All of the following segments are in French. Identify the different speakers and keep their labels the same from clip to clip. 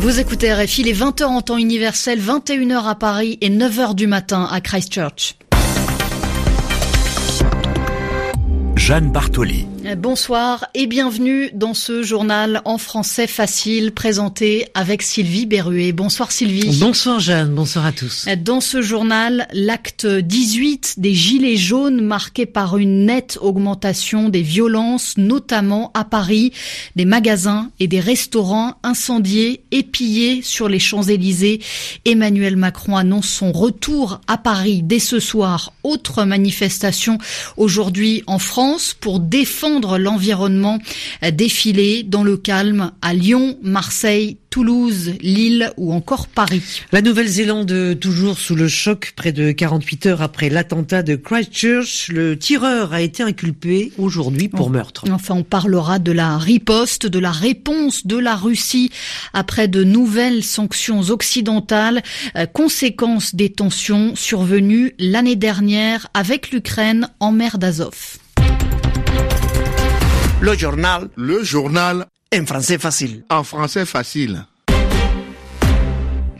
Speaker 1: Vous écoutez RFI les 20h en temps universel, 21h à Paris et 9h du matin à Christchurch.
Speaker 2: Jeanne Bartoli.
Speaker 1: Bonsoir et bienvenue dans ce journal en français facile présenté avec Sylvie Berruet. Bonsoir Sylvie.
Speaker 3: Bonsoir Jeanne, bonsoir à tous.
Speaker 1: Dans ce journal, l'acte 18 des Gilets jaunes marqué par une nette augmentation des violences, notamment à Paris, des magasins et des restaurants incendiés et pillés sur les Champs-Élysées. Emmanuel Macron annonce son retour à Paris dès ce soir. Autre manifestation aujourd'hui en France pour défendre l'environnement défilé dans le calme à Lyon, Marseille, Toulouse, Lille ou encore Paris.
Speaker 3: La Nouvelle-Zélande toujours sous le choc près de 48 heures après l'attentat de Christchurch. Le tireur a été inculpé aujourd'hui pour meurtre.
Speaker 1: Enfin, on parlera de la riposte, de la réponse de la Russie après de nouvelles sanctions occidentales, euh, conséquence des tensions survenues l'année dernière avec l'Ukraine en mer d'Azov.
Speaker 4: Le journal.
Speaker 5: Le journal.
Speaker 4: En français facile.
Speaker 5: En français facile.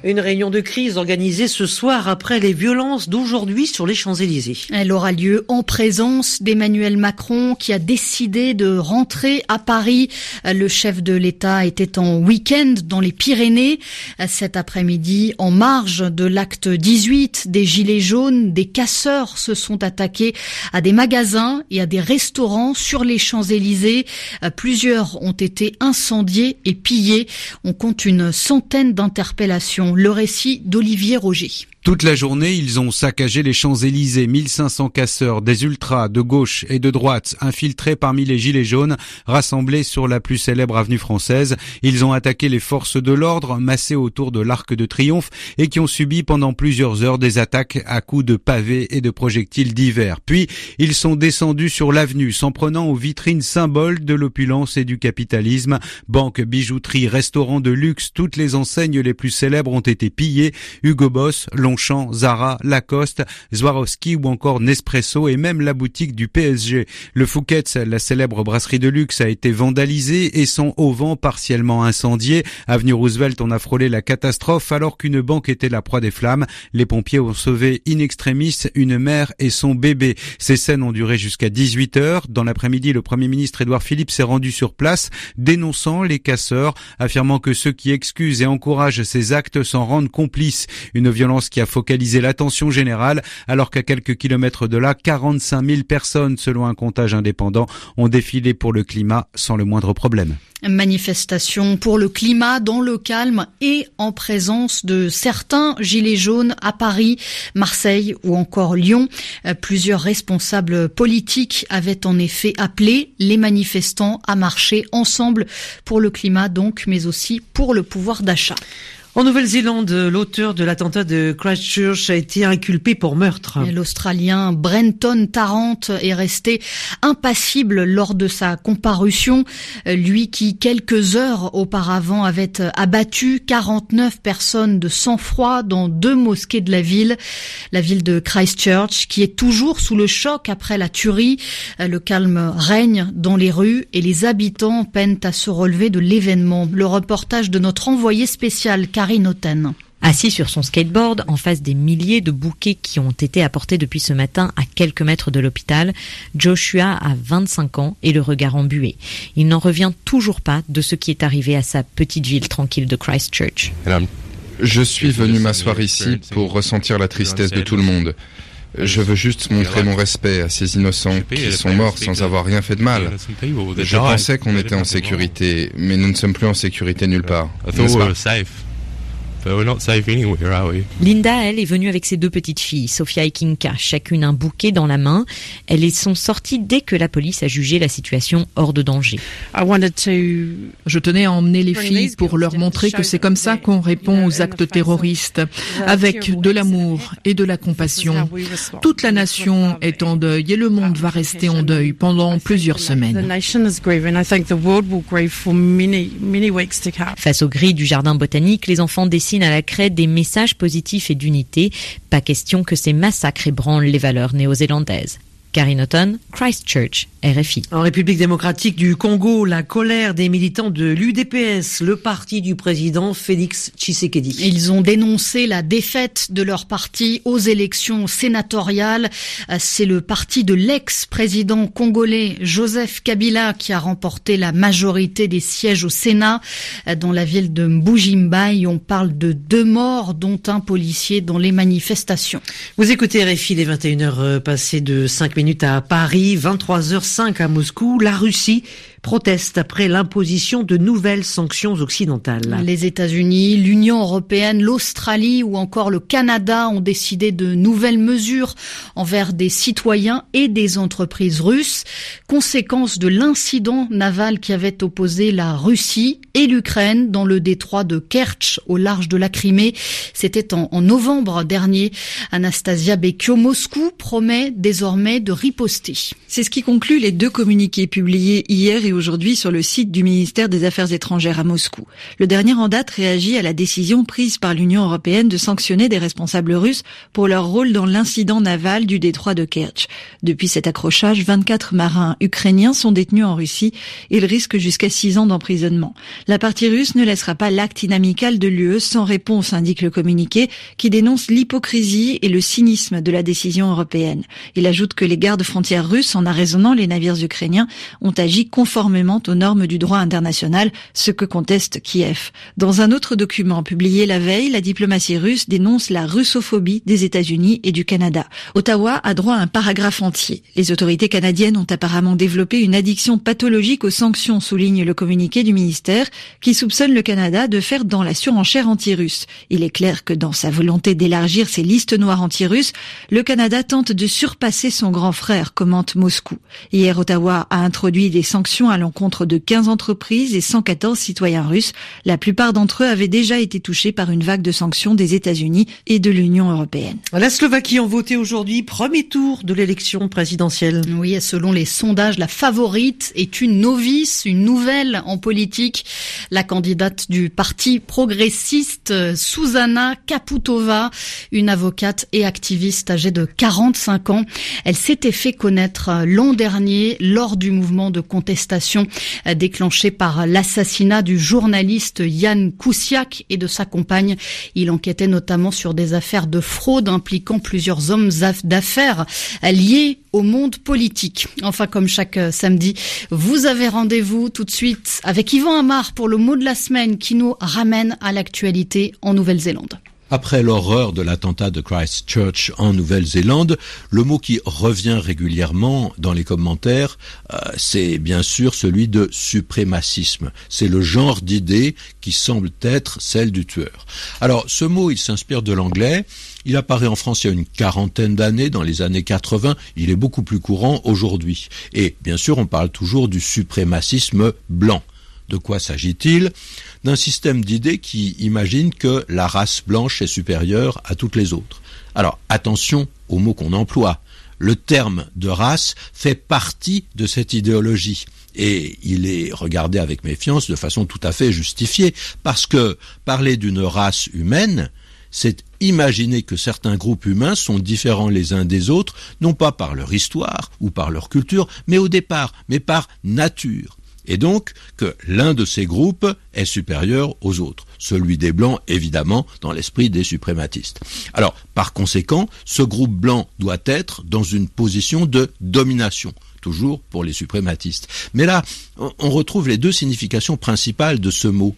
Speaker 3: Une réunion de crise organisée ce soir après les violences d'aujourd'hui sur les Champs-Élysées.
Speaker 1: Elle aura lieu en présence d'Emmanuel Macron qui a décidé de rentrer à Paris. Le chef de l'État était en week-end dans les Pyrénées. Cet après-midi, en marge de l'acte 18 des Gilets jaunes, des casseurs se sont attaqués à des magasins et à des restaurants sur les Champs-Élysées. Plusieurs ont été incendiés et pillés. On compte une centaine d'interpellations le récit d'Olivier Roger.
Speaker 6: Toute la journée, ils ont saccagé les Champs-Élysées, 1500 casseurs, des ultras de gauche et de droite, infiltrés parmi les gilets jaunes, rassemblés sur la plus célèbre avenue française. Ils ont attaqué les forces de l'ordre, massées autour de l'Arc de Triomphe, et qui ont subi pendant plusieurs heures des attaques à coups de pavés et de projectiles divers. Puis, ils sont descendus sur l'avenue, s'en prenant aux vitrines symboles de l'opulence et du capitalisme. Banques, bijouteries, restaurants de luxe, toutes les enseignes les plus célèbres ont été pillées. Hugo Boss, Zara, Lacoste, Swarovski ou encore Nespresso et même la boutique du PSG. Le Fouquet's, la célèbre brasserie de luxe, a été vandalisée et son auvent partiellement incendié. Avenue Roosevelt, on a frôlé la catastrophe alors qu'une banque était la proie des flammes. Les pompiers ont sauvé in extremis une mère et son bébé. Ces scènes ont duré jusqu'à 18 heures. Dans l'après-midi, le Premier ministre Édouard Philippe s'est rendu sur place, dénonçant les casseurs, affirmant que ceux qui excusent et encouragent ces actes s'en rendent complices. Une violence qui a focalisé l'attention générale, alors qu'à quelques kilomètres de là, 45 000 personnes, selon un comptage indépendant, ont défilé pour le climat sans le moindre problème.
Speaker 1: Manifestation pour le climat dans le calme et en présence de certains gilets jaunes à Paris, Marseille ou encore Lyon. Plusieurs responsables politiques avaient en effet appelé les manifestants à marcher ensemble pour le climat donc, mais aussi pour le pouvoir d'achat.
Speaker 3: En Nouvelle-Zélande, l'auteur de l'attentat de Christchurch a été inculpé pour meurtre.
Speaker 1: L'Australien Brenton Tarrant est resté impassible lors de sa comparution. Lui qui, quelques heures auparavant, avait abattu 49 personnes de sang-froid dans deux mosquées de la ville. La ville de Christchurch, qui est toujours sous le choc après la tuerie. Le calme règne dans les rues et les habitants peinent à se relever de l'événement. Le reportage de notre envoyé spécial,
Speaker 7: Assis sur son skateboard, en face des milliers de bouquets qui ont été apportés depuis ce matin à quelques mètres de l'hôpital, Joshua a 25 ans et le regard embué. Il n'en revient toujours pas de ce qui est arrivé à sa petite ville tranquille de Christchurch.
Speaker 8: Je suis venu m'asseoir ici pour ressentir la tristesse de tout le monde. Je veux juste montrer mon respect à ces innocents qui sont morts sans avoir rien fait de mal. Je pensais qu'on était en sécurité, mais nous ne sommes plus en sécurité nulle part.
Speaker 7: Linda, elle, est venue avec ses deux petites filles, Sophia et Kinka, chacune un bouquet dans la main. Elles sont sorties dès que la police a jugé la situation hors de danger.
Speaker 9: Je tenais à emmener les filles pour leur montrer que c'est comme ça qu'on répond aux actes terroristes, avec de l'amour et de la compassion. Toute la nation est en deuil et le monde va rester en deuil pendant plusieurs semaines.
Speaker 7: Face aux grilles du jardin botanique, les enfants dessinent à la craie des messages positifs et d'unité. Pas question que ces massacres ébranlent les valeurs néo-zélandaises. Karine Auton, Christchurch, RFI.
Speaker 3: En République démocratique du Congo, la colère des militants de l'UDPS, le parti du président Félix Tshisekedi.
Speaker 1: Ils ont dénoncé la défaite de leur parti aux élections sénatoriales. C'est le parti de l'ex-président congolais Joseph Kabila qui a remporté la majorité des sièges au Sénat. Dans la ville de Mbujimbai, on parle de deux morts, dont un policier dans les manifestations.
Speaker 3: Vous écoutez RFI les 21h passées de 5 minutes à Paris, 23h05 à Moscou. La Russie proteste après l'imposition de nouvelles sanctions occidentales.
Speaker 1: Les États-Unis, l'Union européenne, l'Australie ou encore le Canada ont décidé de nouvelles mesures envers des citoyens et des entreprises russes, conséquence de l'incident naval qui avait opposé la Russie et l'Ukraine dans le détroit de Kerch au large de la Crimée. C'était en, novembre dernier. Anastasia Bekio, Moscou promet désormais de riposter.
Speaker 10: C'est ce qui conclut les deux communiqués publiés hier et aujourd'hui sur le site du ministère des Affaires étrangères à Moscou. Le dernier en date réagit à la décision prise par l'Union européenne de sanctionner des responsables russes pour leur rôle dans l'incident naval du détroit de Kerch. Depuis cet accrochage, 24 marins ukrainiens sont détenus en Russie. Ils risquent jusqu'à 6 ans d'emprisonnement. La partie russe ne laissera pas l'acte inamical de l'UE sans réponse, indique le communiqué, qui dénonce l'hypocrisie et le cynisme de la décision européenne. Il ajoute que les gardes frontières russes, en arraisonnant les navires ukrainiens, ont agi conformément conformément aux normes du droit international, ce que conteste Kiev. Dans un autre document publié la veille, la diplomatie russe dénonce la russophobie des États-Unis et du Canada. Ottawa a droit à un paragraphe entier. Les autorités canadiennes ont apparemment développé une addiction pathologique aux sanctions, souligne le communiqué du ministère, qui soupçonne le Canada de faire dans la surenchère anti-russe. Il est clair que dans sa volonté d'élargir ses listes noires anti-russes, le Canada tente de surpasser son grand frère, commente Moscou. Hier, Ottawa a introduit des sanctions à l'encontre de 15 entreprises et 114 citoyens russes. La plupart d'entre eux avaient déjà été touchés par une vague de sanctions des États-Unis et de l'Union européenne.
Speaker 3: La Slovaquie a voté aujourd'hui premier tour de l'élection présidentielle.
Speaker 1: Oui, et selon les sondages, la favorite est une novice, une nouvelle en politique. La candidate du parti progressiste, Susanna Kaputova, une avocate et activiste âgée de 45 ans. Elle s'était fait connaître l'an dernier lors du mouvement de contestation déclenchée par l'assassinat du journaliste Yann Kousiak et de sa compagne. Il enquêtait notamment sur des affaires de fraude impliquant plusieurs hommes d'affaires liés au monde politique. Enfin, comme chaque samedi, vous avez rendez-vous tout de suite avec Yvan Amar pour le mot de la semaine qui nous ramène à l'actualité en Nouvelle-Zélande.
Speaker 11: Après l'horreur de l'attentat de Christchurch en Nouvelle-Zélande, le mot qui revient régulièrement dans les commentaires, euh, c'est bien sûr celui de suprémacisme. C'est le genre d'idée qui semble être celle du tueur. Alors, ce mot, il s'inspire de l'anglais. Il apparaît en France il y a une quarantaine d'années, dans les années 80. Il est beaucoup plus courant aujourd'hui. Et bien sûr, on parle toujours du suprémacisme blanc. De quoi s'agit-il? D'un système d'idées qui imagine que la race blanche est supérieure à toutes les autres. Alors attention aux mots qu'on emploie. Le terme de race fait partie de cette idéologie et il est regardé avec méfiance de façon tout à fait justifiée parce que parler d'une race humaine, c'est imaginer que certains groupes humains sont différents les uns des autres, non pas par leur histoire ou par leur culture, mais au départ, mais par nature et donc que l'un de ces groupes est supérieur aux autres, celui des Blancs évidemment dans l'esprit des suprématistes. Alors par conséquent, ce groupe blanc doit être dans une position de domination toujours pour les suprématistes. Mais là, on retrouve les deux significations principales de ce mot.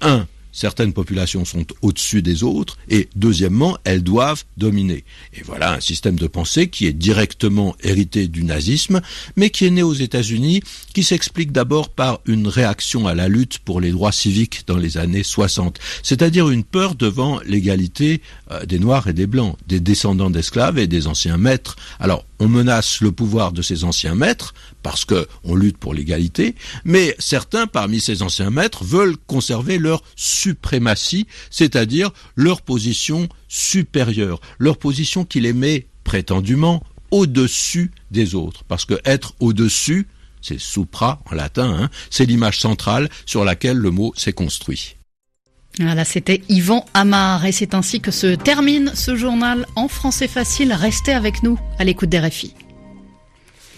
Speaker 11: Un, certaines populations sont au-dessus des autres, et deuxièmement, elles doivent dominer. Et voilà un système de pensée qui est directement hérité du nazisme, mais qui est né aux États-Unis, qui s'explique d'abord par une réaction à la lutte pour les droits civiques dans les années 60, c'est-à-dire une peur devant l'égalité euh, des Noirs et des Blancs, des descendants d'esclaves et des anciens maîtres. Alors, on menace le pouvoir de ces anciens maîtres parce qu'on lutte pour l'égalité, mais certains parmi ces anciens maîtres veulent conserver leur suprématie, c'est-à-dire leur position supérieure, leur position qui les met prétendument au-dessus des autres, parce que être au-dessus, c'est supra en latin, hein, c'est l'image centrale sur laquelle le mot s'est construit.
Speaker 1: Voilà, c'était Yvan Amar et c'est ainsi que se termine ce journal en français facile. Restez avec nous à l'écoute des RFI.